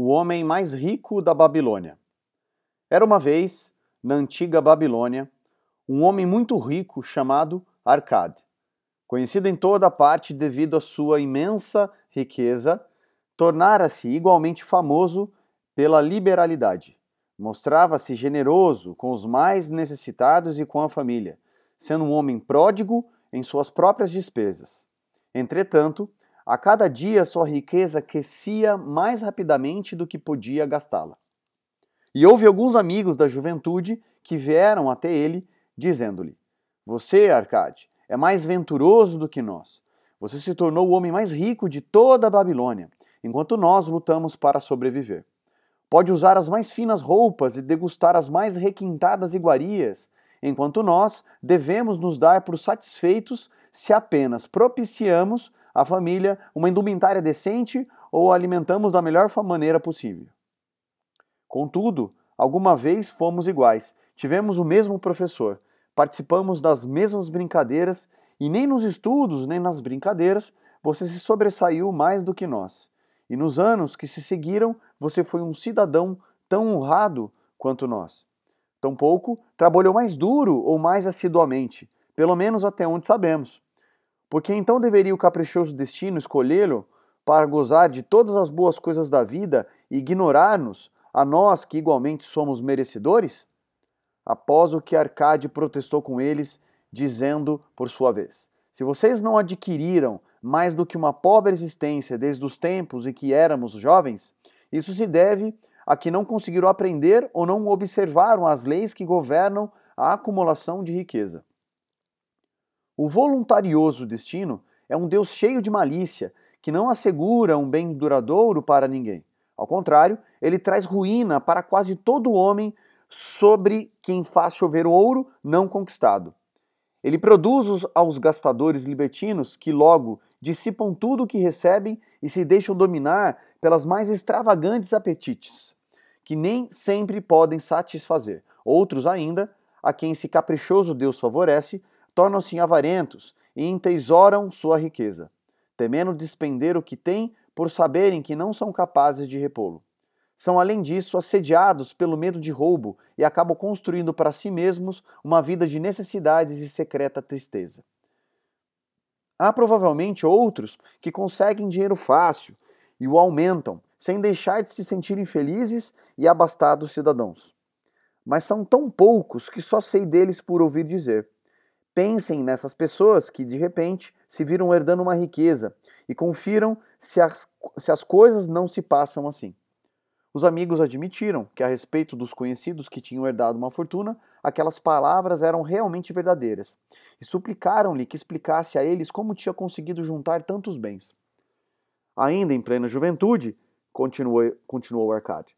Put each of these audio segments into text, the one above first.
o homem mais rico da Babilônia. Era uma vez, na antiga Babilônia, um homem muito rico chamado Arcade. Conhecido em toda a parte devido à sua imensa riqueza, tornara-se igualmente famoso pela liberalidade. Mostrava-se generoso com os mais necessitados e com a família, sendo um homem pródigo em suas próprias despesas. Entretanto, a cada dia sua riqueza crescia mais rapidamente do que podia gastá-la. E houve alguns amigos da juventude que vieram até ele, dizendo-lhe: Você, Arcade, é mais venturoso do que nós. Você se tornou o homem mais rico de toda a Babilônia, enquanto nós lutamos para sobreviver. Pode usar as mais finas roupas e degustar as mais requintadas iguarias, enquanto nós devemos nos dar por satisfeitos se apenas propiciamos à família uma indumentária decente ou a alimentamos da melhor maneira possível. Contudo, alguma vez fomos iguais, tivemos o mesmo professor, participamos das mesmas brincadeiras e nem nos estudos nem nas brincadeiras você se sobressaiu mais do que nós. E nos anos que se seguiram, você foi um cidadão tão honrado quanto nós. Tampouco trabalhou mais duro ou mais assiduamente, pelo menos até onde sabemos. Porque então deveria o caprichoso destino escolhê-lo para gozar de todas as boas coisas da vida e ignorar-nos, a nós que igualmente somos merecedores? Após o que Arcade protestou com eles, dizendo por sua vez: Se vocês não adquiriram mais do que uma pobre existência desde os tempos em que éramos jovens, isso se deve a que não conseguiram aprender ou não observaram as leis que governam a acumulação de riqueza. O voluntarioso destino é um Deus cheio de malícia, que não assegura um bem duradouro para ninguém. Ao contrário, ele traz ruína para quase todo homem sobre quem faz chover ouro não conquistado. Ele produz aos gastadores libertinos que logo dissipam tudo o que recebem e se deixam dominar pelas mais extravagantes apetites, que nem sempre podem satisfazer. Outros ainda, a quem esse caprichoso Deus favorece, tornam-se avarentos e entesouram sua riqueza, temendo despender o que têm por saberem que não são capazes de repô-lo. São, além disso, assediados pelo medo de roubo e acabam construindo para si mesmos uma vida de necessidades e secreta tristeza. Há provavelmente outros que conseguem dinheiro fácil e o aumentam, sem deixar de se sentirem felizes e abastados cidadãos. Mas são tão poucos que só sei deles por ouvir dizer. Pensem nessas pessoas que de repente se viram herdando uma riqueza e confiram se as, se as coisas não se passam assim. Os amigos admitiram que, a respeito dos conhecidos que tinham herdado uma fortuna, aquelas palavras eram realmente verdadeiras e suplicaram-lhe que explicasse a eles como tinha conseguido juntar tantos bens. Ainda em plena juventude, continuou, continuou Arcade,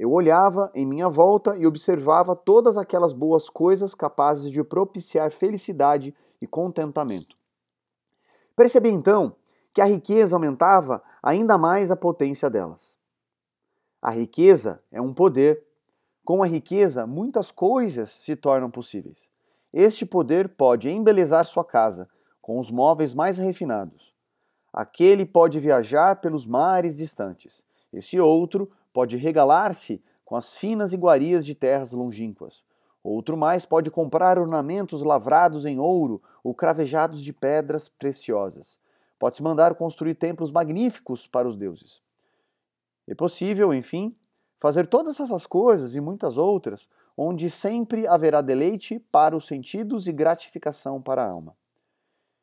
eu olhava em minha volta e observava todas aquelas boas coisas capazes de propiciar felicidade e contentamento. Percebi então que a riqueza aumentava ainda mais a potência delas. A riqueza é um poder. Com a riqueza, muitas coisas se tornam possíveis. Este poder pode embelezar sua casa com os móveis mais refinados. Aquele pode viajar pelos mares distantes. Esse outro pode regalar-se com as finas iguarias de terras longínquas. Outro mais pode comprar ornamentos lavrados em ouro ou cravejados de pedras preciosas. Pode-se mandar construir templos magníficos para os deuses. É possível, enfim, fazer todas essas coisas e muitas outras, onde sempre haverá deleite para os sentidos e gratificação para a alma.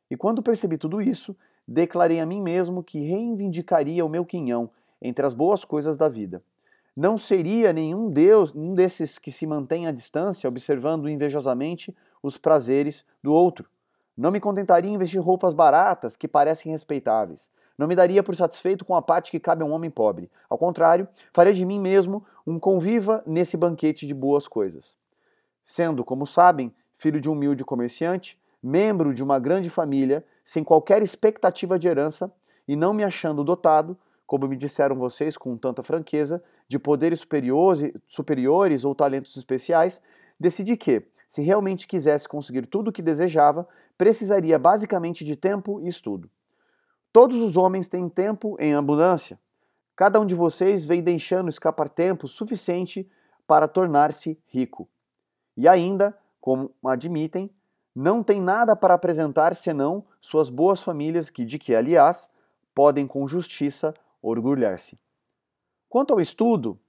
E quando percebi tudo isso, declarei a mim mesmo que reivindicaria o meu quinhão entre as boas coisas da vida. Não seria nenhum Deus, um desses que se mantém à distância, observando invejosamente os prazeres do outro. Não me contentaria em vestir roupas baratas que parecem respeitáveis. Não me daria por satisfeito com a parte que cabe a um homem pobre. Ao contrário, faria de mim mesmo um conviva nesse banquete de boas coisas. Sendo, como sabem, filho de um humilde comerciante, membro de uma grande família, sem qualquer expectativa de herança, e não me achando dotado, como me disseram vocês com tanta franqueza, de poderes superiores, superiores ou talentos especiais, decidi que, se realmente quisesse conseguir tudo o que desejava, precisaria basicamente de tempo e estudo. Todos os homens têm tempo em abundância. cada um de vocês vem deixando escapar tempo suficiente para tornar-se rico. E ainda, como admitem, não tem nada para apresentar senão suas boas famílias, que de que, aliás, podem com justiça orgulhar-se. Quanto ao estudo,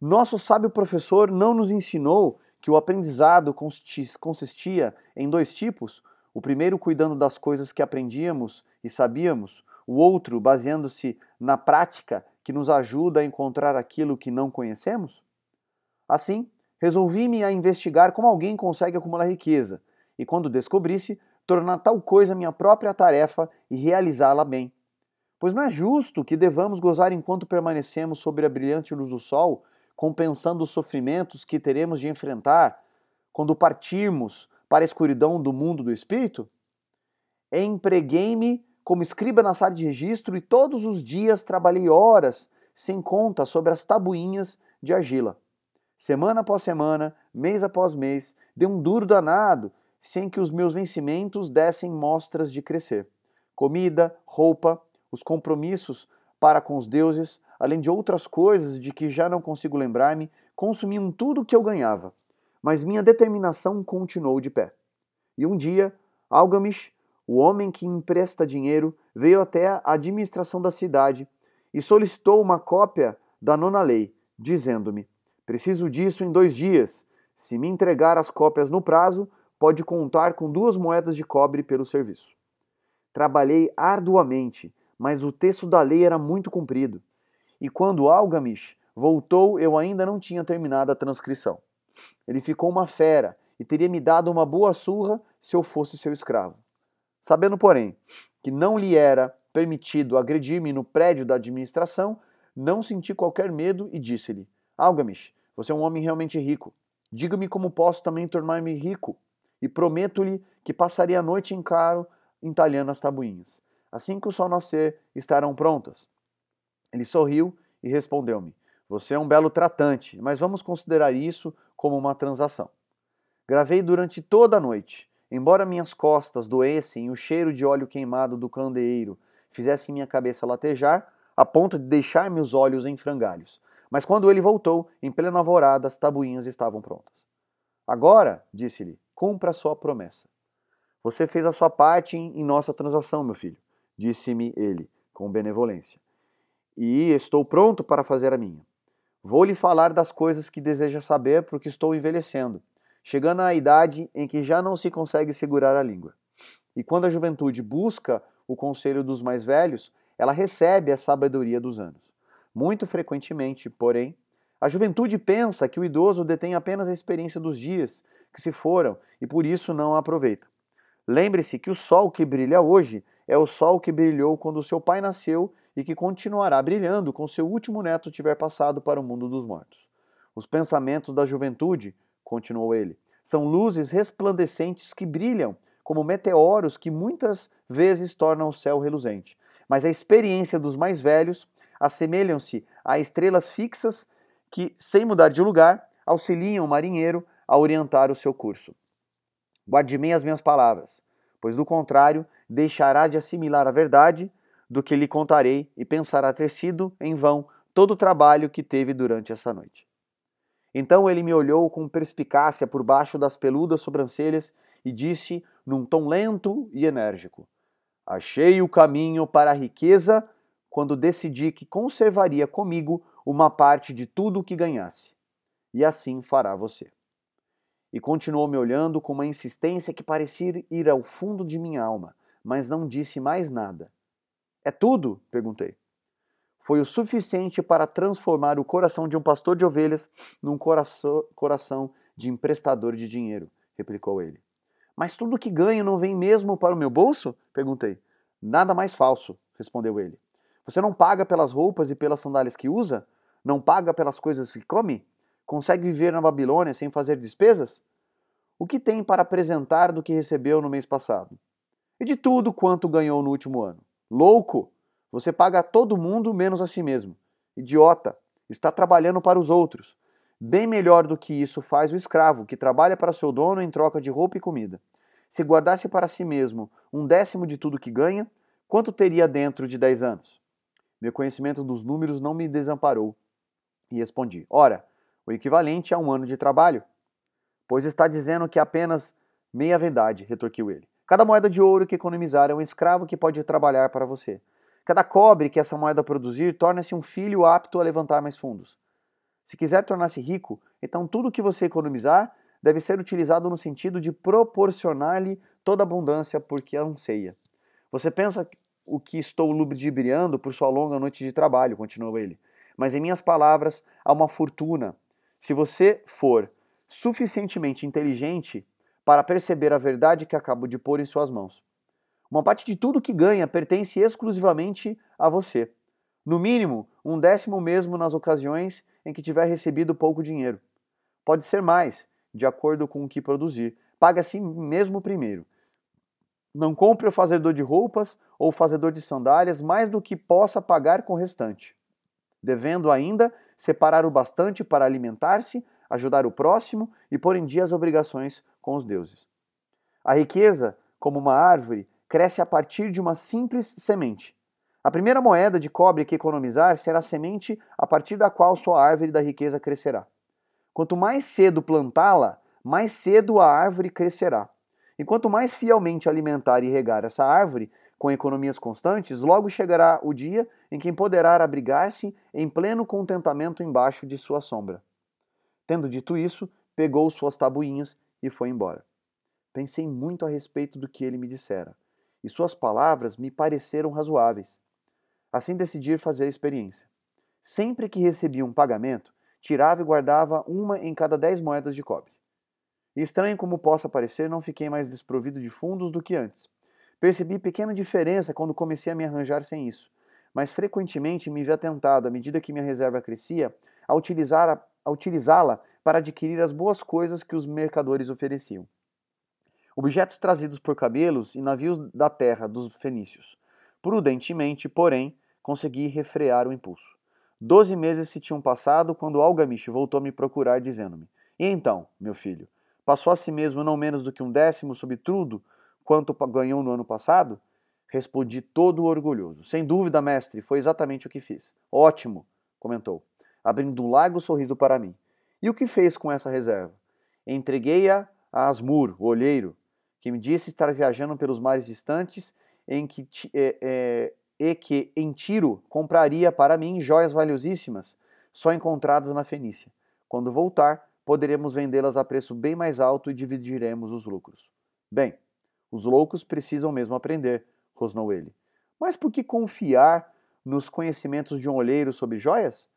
nosso sábio professor não nos ensinou que o aprendizado consistia em dois tipos: o primeiro cuidando das coisas que aprendíamos e sabíamos, o outro baseando-se na prática que nos ajuda a encontrar aquilo que não conhecemos? Assim, resolvi-me a investigar como alguém consegue acumular riqueza e, quando descobrisse, tornar tal coisa minha própria tarefa e realizá-la bem. Pois não é justo que devamos gozar enquanto permanecemos sobre a brilhante luz do sol, compensando os sofrimentos que teremos de enfrentar quando partirmos para a escuridão do mundo do espírito? Empreguei-me como escriba na sala de registro e todos os dias trabalhei horas sem conta sobre as tabuinhas de argila. Semana após semana, mês após mês, dei um duro danado sem que os meus vencimentos dessem mostras de crescer. Comida, roupa, os compromissos para com os deuses, além de outras coisas de que já não consigo lembrar-me, consumiam tudo o que eu ganhava. Mas minha determinação continuou de pé. E um dia, Algamish, o homem que empresta dinheiro, veio até a administração da cidade e solicitou uma cópia da nona lei, dizendo-me: Preciso disso em dois dias. Se me entregar as cópias no prazo, pode contar com duas moedas de cobre pelo serviço. Trabalhei arduamente, mas o texto da lei era muito comprido. E quando Algamish voltou, eu ainda não tinha terminado a transcrição. Ele ficou uma fera e teria me dado uma boa surra se eu fosse seu escravo. Sabendo, porém, que não lhe era permitido agredir-me no prédio da administração, não senti qualquer medo e disse-lhe: Algamish, você é um homem realmente rico. Diga-me como posso também tornar-me rico e prometo-lhe que passaria a noite em caro entalhando as tabuinhas. Assim que o sol nascer, estarão prontas. Ele sorriu e respondeu-me: Você é um belo tratante, mas vamos considerar isso como uma transação. Gravei durante toda a noite, embora minhas costas doessem e o cheiro de óleo queimado do candeeiro fizesse minha cabeça latejar, a ponto de deixar meus olhos em frangalhos. Mas quando ele voltou, em plena alvorada, as tabuinhas estavam prontas. Agora, disse-lhe, cumpra a sua promessa. Você fez a sua parte em nossa transação, meu filho, disse-me ele, com benevolência. E estou pronto para fazer a minha. Vou lhe falar das coisas que deseja saber, porque estou envelhecendo, chegando à idade em que já não se consegue segurar a língua. E quando a juventude busca o conselho dos mais velhos, ela recebe a sabedoria dos anos. Muito frequentemente, porém, a juventude pensa que o idoso detém apenas a experiência dos dias que se foram e por isso não a aproveita. Lembre-se que o sol que brilha hoje é o sol que brilhou quando seu pai nasceu e que continuará brilhando quando seu último neto tiver passado para o mundo dos mortos. Os pensamentos da juventude, continuou ele, são luzes resplandecentes que brilham como meteoros que muitas vezes tornam o céu reluzente. Mas a experiência dos mais velhos assemelham-se a estrelas fixas que, sem mudar de lugar, auxiliam o marinheiro a orientar o seu curso. Guarde bem as minhas palavras, pois do contrário, deixará de assimilar a verdade do que lhe contarei e pensará ter sido, em vão, todo o trabalho que teve durante essa noite. Então ele me olhou com perspicácia por baixo das peludas sobrancelhas e disse, num tom lento e enérgico: Achei o caminho para a riqueza quando decidi que conservaria comigo uma parte de tudo o que ganhasse. E assim fará você e continuou me olhando com uma insistência que parecia ir ao fundo de minha alma, mas não disse mais nada. É tudo? perguntei. Foi o suficiente para transformar o coração de um pastor de ovelhas num coração, de emprestador de dinheiro, replicou ele. Mas tudo que ganho não vem mesmo para o meu bolso? perguntei. Nada mais falso, respondeu ele. Você não paga pelas roupas e pelas sandálias que usa? Não paga pelas coisas que come? Consegue viver na Babilônia sem fazer despesas? O que tem para apresentar do que recebeu no mês passado? E de tudo quanto ganhou no último ano? Louco! Você paga a todo mundo menos a si mesmo. Idiota! Está trabalhando para os outros. Bem melhor do que isso faz o escravo, que trabalha para seu dono em troca de roupa e comida. Se guardasse para si mesmo um décimo de tudo que ganha, quanto teria dentro de dez anos? Meu conhecimento dos números não me desamparou. E respondi: Ora, o equivalente a um ano de trabalho. Pois está dizendo que apenas meia verdade, retorquiu ele. Cada moeda de ouro que economizar é um escravo que pode trabalhar para você. Cada cobre que essa moeda produzir torna-se um filho apto a levantar mais fundos. Se quiser tornar-se rico, então tudo que você economizar deve ser utilizado no sentido de proporcionar-lhe toda abundância porque anseia. Você pensa o que estou ludibriando por sua longa noite de trabalho, continuou ele. Mas em minhas palavras há uma fortuna. Se você for suficientemente inteligente para perceber a verdade que acabo de pôr em suas mãos. Uma parte de tudo que ganha pertence exclusivamente a você. No mínimo, um décimo mesmo nas ocasiões em que tiver recebido pouco dinheiro. Pode ser mais, de acordo com o que produzir. Pague assim mesmo primeiro. Não compre o fazedor de roupas ou o fazedor de sandálias mais do que possa pagar com o restante, devendo ainda separar o bastante para alimentar-se, ajudar o próximo e pôr em dia as obrigações com os deuses. A riqueza, como uma árvore, cresce a partir de uma simples semente. A primeira moeda de cobre que economizar será a semente a partir da qual sua árvore da riqueza crescerá. Quanto mais cedo plantá-la, mais cedo a árvore crescerá. E quanto mais fielmente alimentar e regar essa árvore com economias constantes, logo chegará o dia em que poderá abrigar-se em pleno contentamento embaixo de sua sombra. Tendo dito isso, pegou suas tabuinhas e foi embora. Pensei muito a respeito do que ele me dissera, e suas palavras me pareceram razoáveis. Assim decidi fazer a experiência. Sempre que recebia um pagamento, tirava e guardava uma em cada dez moedas de cobre. E estranho como possa parecer, não fiquei mais desprovido de fundos do que antes. Percebi pequena diferença quando comecei a me arranjar sem isso, mas frequentemente me vi atentado, à medida que minha reserva crescia, a utilizá-la utilizá para adquirir as boas coisas que os mercadores ofereciam. Objetos trazidos por cabelos e navios da terra dos fenícios. Prudentemente, porém, consegui refrear o impulso. Doze meses se tinham passado quando Algamish voltou a me procurar, dizendo-me: E então, meu filho, passou a si mesmo não menos do que um décimo sobre tudo quanto ganhou no ano passado? Respondi todo orgulhoso. Sem dúvida, mestre, foi exatamente o que fiz. Ótimo, comentou, abrindo um largo sorriso para mim. E o que fez com essa reserva? Entreguei-a a Asmur, o olheiro, que me disse estar viajando pelos mares distantes em que, é, é, e que em Tiro compraria para mim joias valiosíssimas, só encontradas na Fenícia. Quando voltar, poderemos vendê-las a preço bem mais alto e dividiremos os lucros. Bem, os loucos precisam mesmo aprender, rosnou ele. Mas por que confiar nos conhecimentos de um olheiro sobre joias?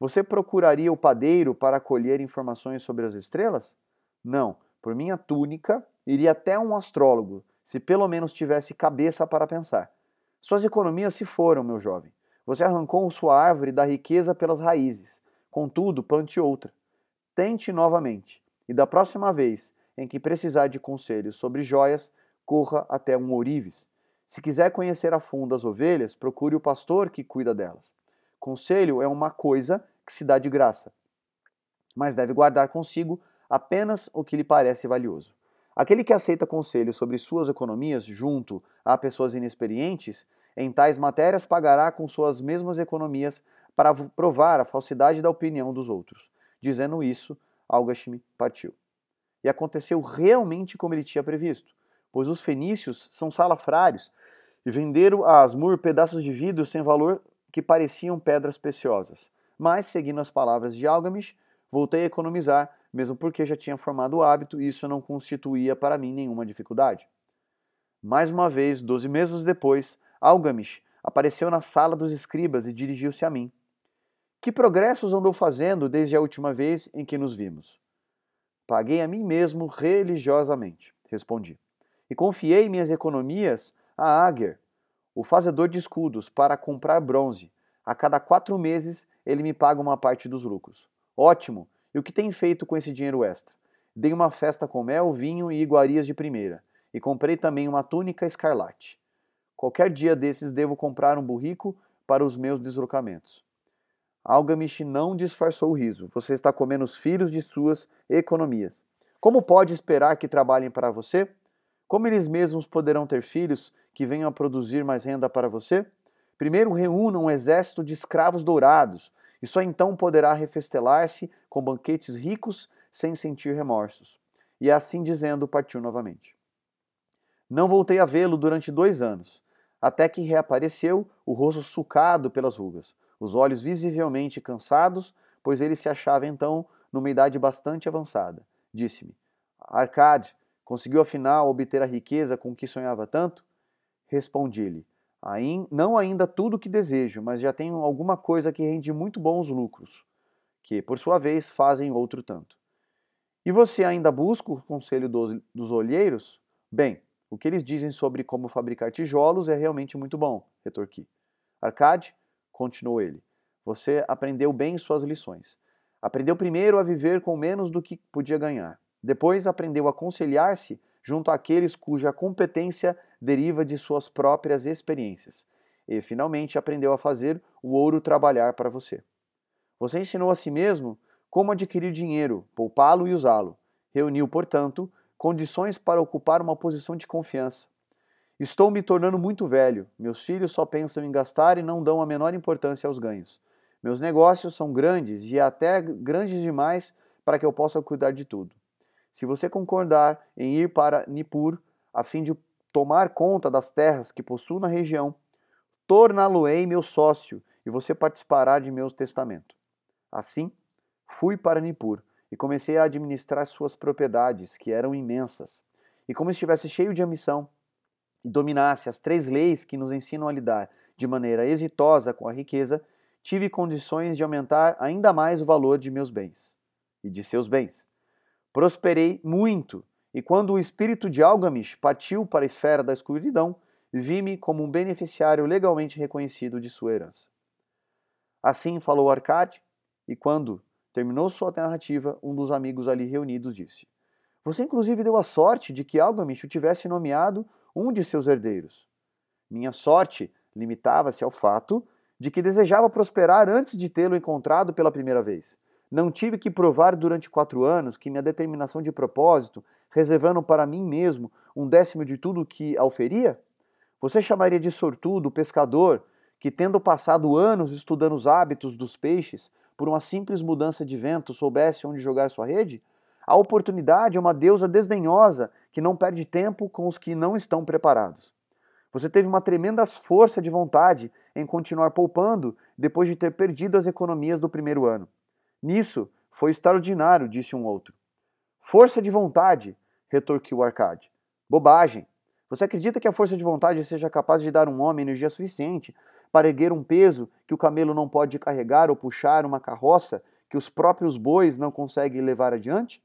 Você procuraria o padeiro para colher informações sobre as estrelas? Não, por minha túnica, iria até um astrólogo, se pelo menos tivesse cabeça para pensar. Suas economias se foram, meu jovem. Você arrancou sua árvore da riqueza pelas raízes. Contudo, plante outra. Tente novamente, e da próxima vez em que precisar de conselhos sobre joias, corra até um ourives. Se quiser conhecer a fundo as ovelhas, procure o pastor que cuida delas. Conselho é uma coisa que se dá de graça, mas deve guardar consigo apenas o que lhe parece valioso. Aquele que aceita conselhos sobre suas economias junto a pessoas inexperientes em tais matérias pagará com suas mesmas economias para provar a falsidade da opinião dos outros. Dizendo isso, Algashmi partiu. E aconteceu realmente como ele tinha previsto, pois os fenícios são salafrários e venderam a Asmur pedaços de vidro sem valor que pareciam pedras preciosas. Mas, seguindo as palavras de Algamish, voltei a economizar, mesmo porque já tinha formado o hábito e isso não constituía para mim nenhuma dificuldade. Mais uma vez, doze meses depois, Algamish apareceu na sala dos escribas e dirigiu-se a mim. Que progressos andou fazendo desde a última vez em que nos vimos? Paguei a mim mesmo religiosamente, respondi, e confiei minhas economias a Ager, o fazedor de escudos, para comprar bronze. A cada quatro meses ele me paga uma parte dos lucros. Ótimo! E o que tem feito com esse dinheiro extra? Dei uma festa com mel, vinho e iguarias de primeira, e comprei também uma túnica escarlate. Qualquer dia desses devo comprar um burrico para os meus deslocamentos. Algamish não disfarçou o riso. Você está comendo os filhos de suas economias. Como pode esperar que trabalhem para você? Como eles mesmos poderão ter filhos que venham a produzir mais renda para você? Primeiro reúna um exército de escravos dourados, e só então poderá refestelar-se com banquetes ricos sem sentir remorsos. E assim dizendo, partiu novamente. Não voltei a vê-lo durante dois anos, até que reapareceu, o rosto sulcado pelas rugas, os olhos visivelmente cansados, pois ele se achava então numa idade bastante avançada. Disse-me: Arcade, conseguiu afinal obter a riqueza com que sonhava tanto? Respondi-lhe: Não ainda tudo o que desejo, mas já tenho alguma coisa que rende muito bons lucros, que, por sua vez, fazem outro tanto. E você ainda busca o conselho dos, dos olheiros? Bem, o que eles dizem sobre como fabricar tijolos é realmente muito bom, retorqui. Arcade, continuou ele, você aprendeu bem suas lições. Aprendeu primeiro a viver com menos do que podia ganhar. Depois aprendeu a conciliar-se junto àqueles cuja competência deriva de suas próprias experiências. E finalmente aprendeu a fazer o ouro trabalhar para você. Você ensinou a si mesmo como adquirir dinheiro, poupá-lo e usá-lo. Reuniu, portanto, condições para ocupar uma posição de confiança. Estou me tornando muito velho. Meus filhos só pensam em gastar e não dão a menor importância aos ganhos. Meus negócios são grandes e até grandes demais para que eu possa cuidar de tudo. Se você concordar em ir para Nippur a fim de tomar conta das terras que possuo na região, torná-lo-ei meu sócio e você participará de meu testamento. Assim, fui para Nippur e comecei a administrar suas propriedades, que eram imensas. E como estivesse cheio de ambição e dominasse as três leis que nos ensinam a lidar de maneira exitosa com a riqueza, tive condições de aumentar ainda mais o valor de meus bens e de seus bens. Prosperei muito, e quando o espírito de Algamish partiu para a esfera da escuridão, vi-me como um beneficiário legalmente reconhecido de sua herança. Assim falou Arcade, e quando terminou sua narrativa, um dos amigos ali reunidos disse: Você inclusive deu a sorte de que Algamish o tivesse nomeado um de seus herdeiros. Minha sorte limitava-se ao fato de que desejava prosperar antes de tê-lo encontrado pela primeira vez. Não tive que provar durante quatro anos que minha determinação de propósito, reservando para mim mesmo um décimo de tudo que auferia? Você chamaria de sortudo o pescador que, tendo passado anos estudando os hábitos dos peixes, por uma simples mudança de vento, soubesse onde jogar sua rede? A oportunidade é uma deusa desdenhosa que não perde tempo com os que não estão preparados. Você teve uma tremenda força de vontade em continuar poupando depois de ter perdido as economias do primeiro ano. Nisso foi extraordinário, disse um outro. Força de vontade, retorquiu Arcade. Bobagem. Você acredita que a força de vontade seja capaz de dar um homem energia suficiente para erguer um peso que o camelo não pode carregar ou puxar uma carroça que os próprios bois não conseguem levar adiante?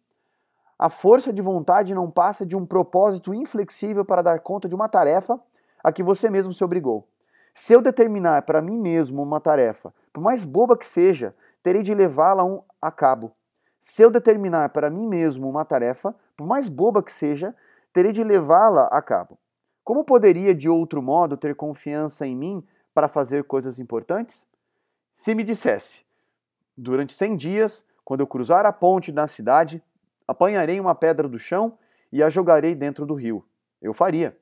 A força de vontade não passa de um propósito inflexível para dar conta de uma tarefa a que você mesmo se obrigou. Se eu determinar para mim mesmo uma tarefa, por mais boba que seja, terei de levá-la a cabo. Se eu determinar para mim mesmo uma tarefa, por mais boba que seja, terei de levá-la a cabo. Como poderia, de outro modo, ter confiança em mim para fazer coisas importantes? Se me dissesse, durante 100 dias, quando eu cruzar a ponte na cidade, apanharei uma pedra do chão e a jogarei dentro do rio. Eu faria.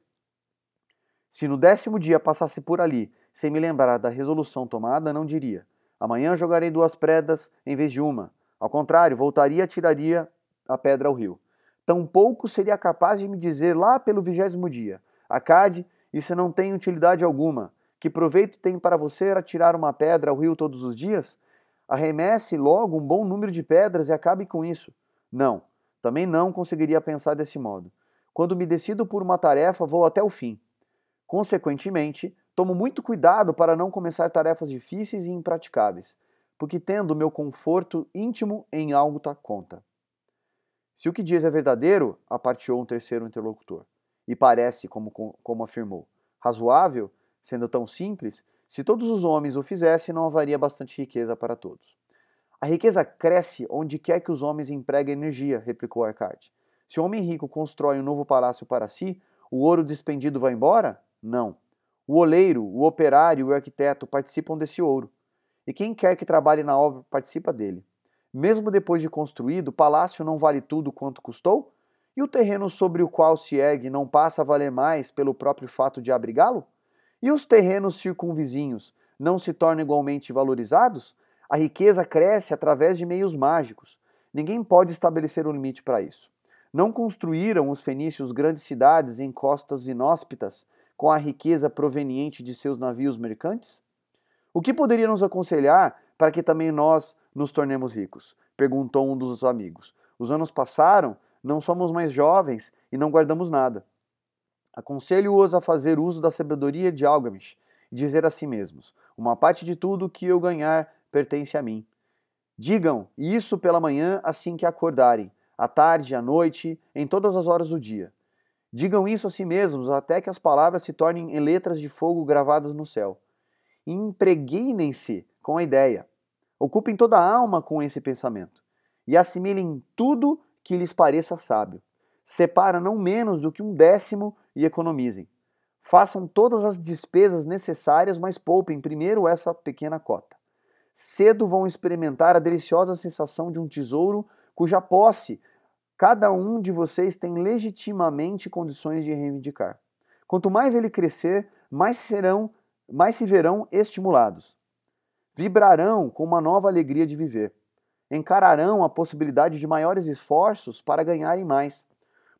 Se no décimo dia passasse por ali, sem me lembrar da resolução tomada, não diria: amanhã jogarei duas pedras em vez de uma. Ao contrário, voltaria e tiraria a pedra ao rio. Tampouco seria capaz de me dizer lá pelo vigésimo dia: Acade, isso não tem utilidade alguma. Que proveito tem para você atirar uma pedra ao rio todos os dias? Arremesse logo um bom número de pedras e acabe com isso. Não, também não conseguiria pensar desse modo. Quando me decido por uma tarefa, vou até o fim. Consequentemente, tomo muito cuidado para não começar tarefas difíceis e impraticáveis, porque tendo meu conforto íntimo em alta conta. Se o que diz é verdadeiro, aparteou um terceiro interlocutor, e parece, como, como afirmou, razoável, Sendo tão simples, se todos os homens o fizessem, não haveria bastante riqueza para todos. A riqueza cresce onde quer que os homens empreguem energia, replicou Arcade. Se o homem rico constrói um novo palácio para si, o ouro despendido vai embora? Não. O oleiro, o operário e o arquiteto participam desse ouro. E quem quer que trabalhe na obra participa dele. Mesmo depois de construído, o palácio não vale tudo quanto custou? E o terreno sobre o qual se ergue não passa a valer mais pelo próprio fato de abrigá-lo? E os terrenos circunvizinhos não se tornam igualmente valorizados? A riqueza cresce através de meios mágicos. Ninguém pode estabelecer um limite para isso. Não construíram os fenícios grandes cidades em costas inóspitas com a riqueza proveniente de seus navios mercantes? O que poderia nos aconselhar para que também nós nos tornemos ricos? perguntou um dos amigos. Os anos passaram, não somos mais jovens e não guardamos nada. Aconselho-os a fazer uso da sabedoria de Algamish e dizer a si mesmos: Uma parte de tudo que eu ganhar pertence a mim. Digam isso pela manhã assim que acordarem, à tarde, à noite, em todas as horas do dia. Digam isso a si mesmos até que as palavras se tornem em letras de fogo gravadas no céu. Impregnem-se com a ideia. Ocupem toda a alma com esse pensamento e assimilem tudo que lhes pareça sábio. Separa não menos do que um décimo e economizem. Façam todas as despesas necessárias, mas poupem primeiro essa pequena cota. Cedo vão experimentar a deliciosa sensação de um tesouro cuja posse cada um de vocês tem legitimamente condições de reivindicar. Quanto mais ele crescer, mais serão, mais se verão estimulados. Vibrarão com uma nova alegria de viver. Encararão a possibilidade de maiores esforços para ganharem mais,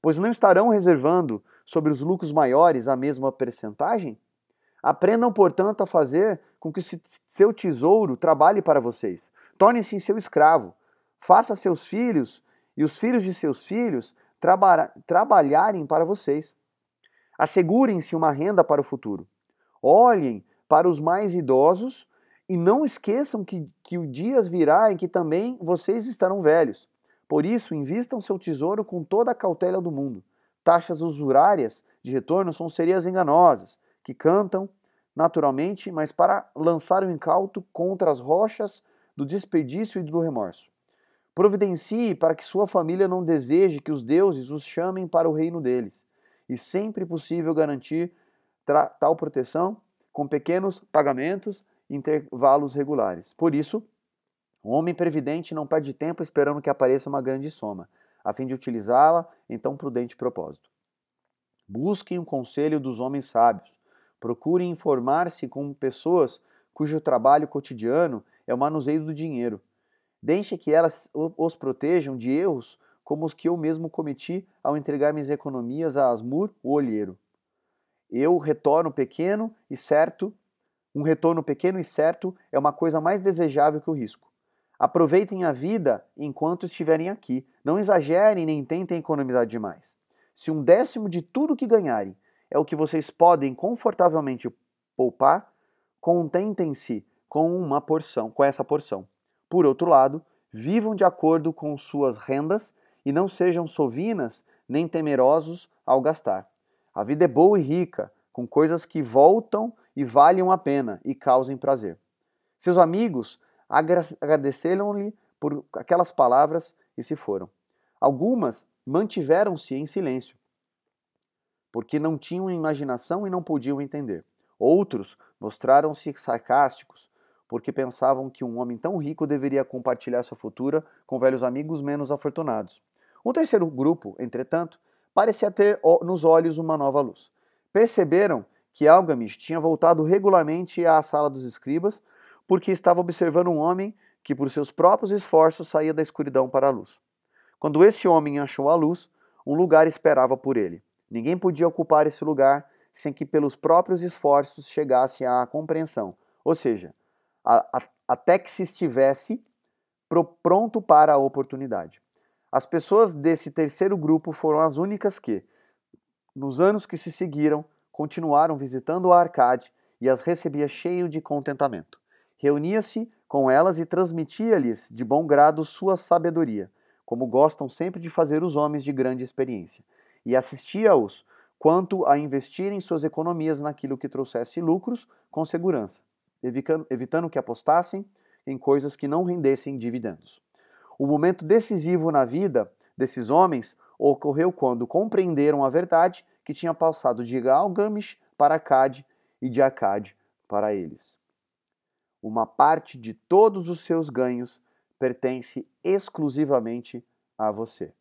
pois não estarão reservando sobre os lucros maiores a mesma percentagem? Aprendam, portanto, a fazer com que seu tesouro trabalhe para vocês. Torne-se seu escravo. Faça seus filhos e os filhos de seus filhos traba trabalharem para vocês. Assegurem-se uma renda para o futuro. Olhem para os mais idosos e não esqueçam que, que o dia virá em que também vocês estarão velhos. Por isso, invistam seu tesouro com toda a cautela do mundo. Taxas usurárias de retorno são serias enganosas, que cantam naturalmente, mas para lançar o incauto contra as rochas do desperdício e do remorso. Providencie para que sua família não deseje que os deuses os chamem para o reino deles, e sempre possível garantir tal proteção com pequenos pagamentos e intervalos regulares. Por isso, o homem previdente não perde tempo esperando que apareça uma grande soma, a fim de utilizá-la em tão prudente propósito. Busquem o conselho dos homens sábios. Procurem informar-se com pessoas cujo trabalho cotidiano é o manuseio do dinheiro. Deixe que elas os protejam de erros como os que eu mesmo cometi ao entregar minhas economias a Asmur, o olheiro. Eu retorno pequeno e certo, um retorno pequeno e certo é uma coisa mais desejável que o risco. Aproveitem a vida enquanto estiverem aqui. Não exagerem nem tentem economizar demais. Se um décimo de tudo que ganharem é o que vocês podem confortavelmente poupar, contentem-se com uma porção, com essa porção. Por outro lado, vivam de acordo com suas rendas e não sejam sovinas nem temerosos ao gastar. A vida é boa e rica, com coisas que voltam e valham a pena e causem prazer. Seus amigos agradeceram-lhe por aquelas palavras e se foram. Algumas mantiveram-se em silêncio, porque não tinham imaginação e não podiam entender. Outros mostraram-se sarcásticos, porque pensavam que um homem tão rico deveria compartilhar sua fortuna com velhos amigos menos afortunados. Um terceiro grupo, entretanto, parecia ter nos olhos uma nova luz. Perceberam que Algamish tinha voltado regularmente à sala dos escribas porque estava observando um homem que, por seus próprios esforços, saía da escuridão para a luz. Quando esse homem achou a luz, um lugar esperava por ele. Ninguém podia ocupar esse lugar sem que, pelos próprios esforços, chegasse à compreensão, ou seja, a, a, até que se estivesse pro, pronto para a oportunidade. As pessoas desse terceiro grupo foram as únicas que, nos anos que se seguiram, continuaram visitando a Arcade e as recebia cheio de contentamento. Reunia-se com elas e transmitia-lhes de bom grado sua sabedoria, como gostam sempre de fazer os homens de grande experiência, e assistia-os quanto a investirem suas economias naquilo que trouxesse lucros com segurança, evitando que apostassem em coisas que não rendessem dividendos. O momento decisivo na vida desses homens ocorreu quando compreenderam a verdade que tinha passado de Galgamish para Acade e de Acade para eles uma parte de todos os seus ganhos pertence exclusivamente a você.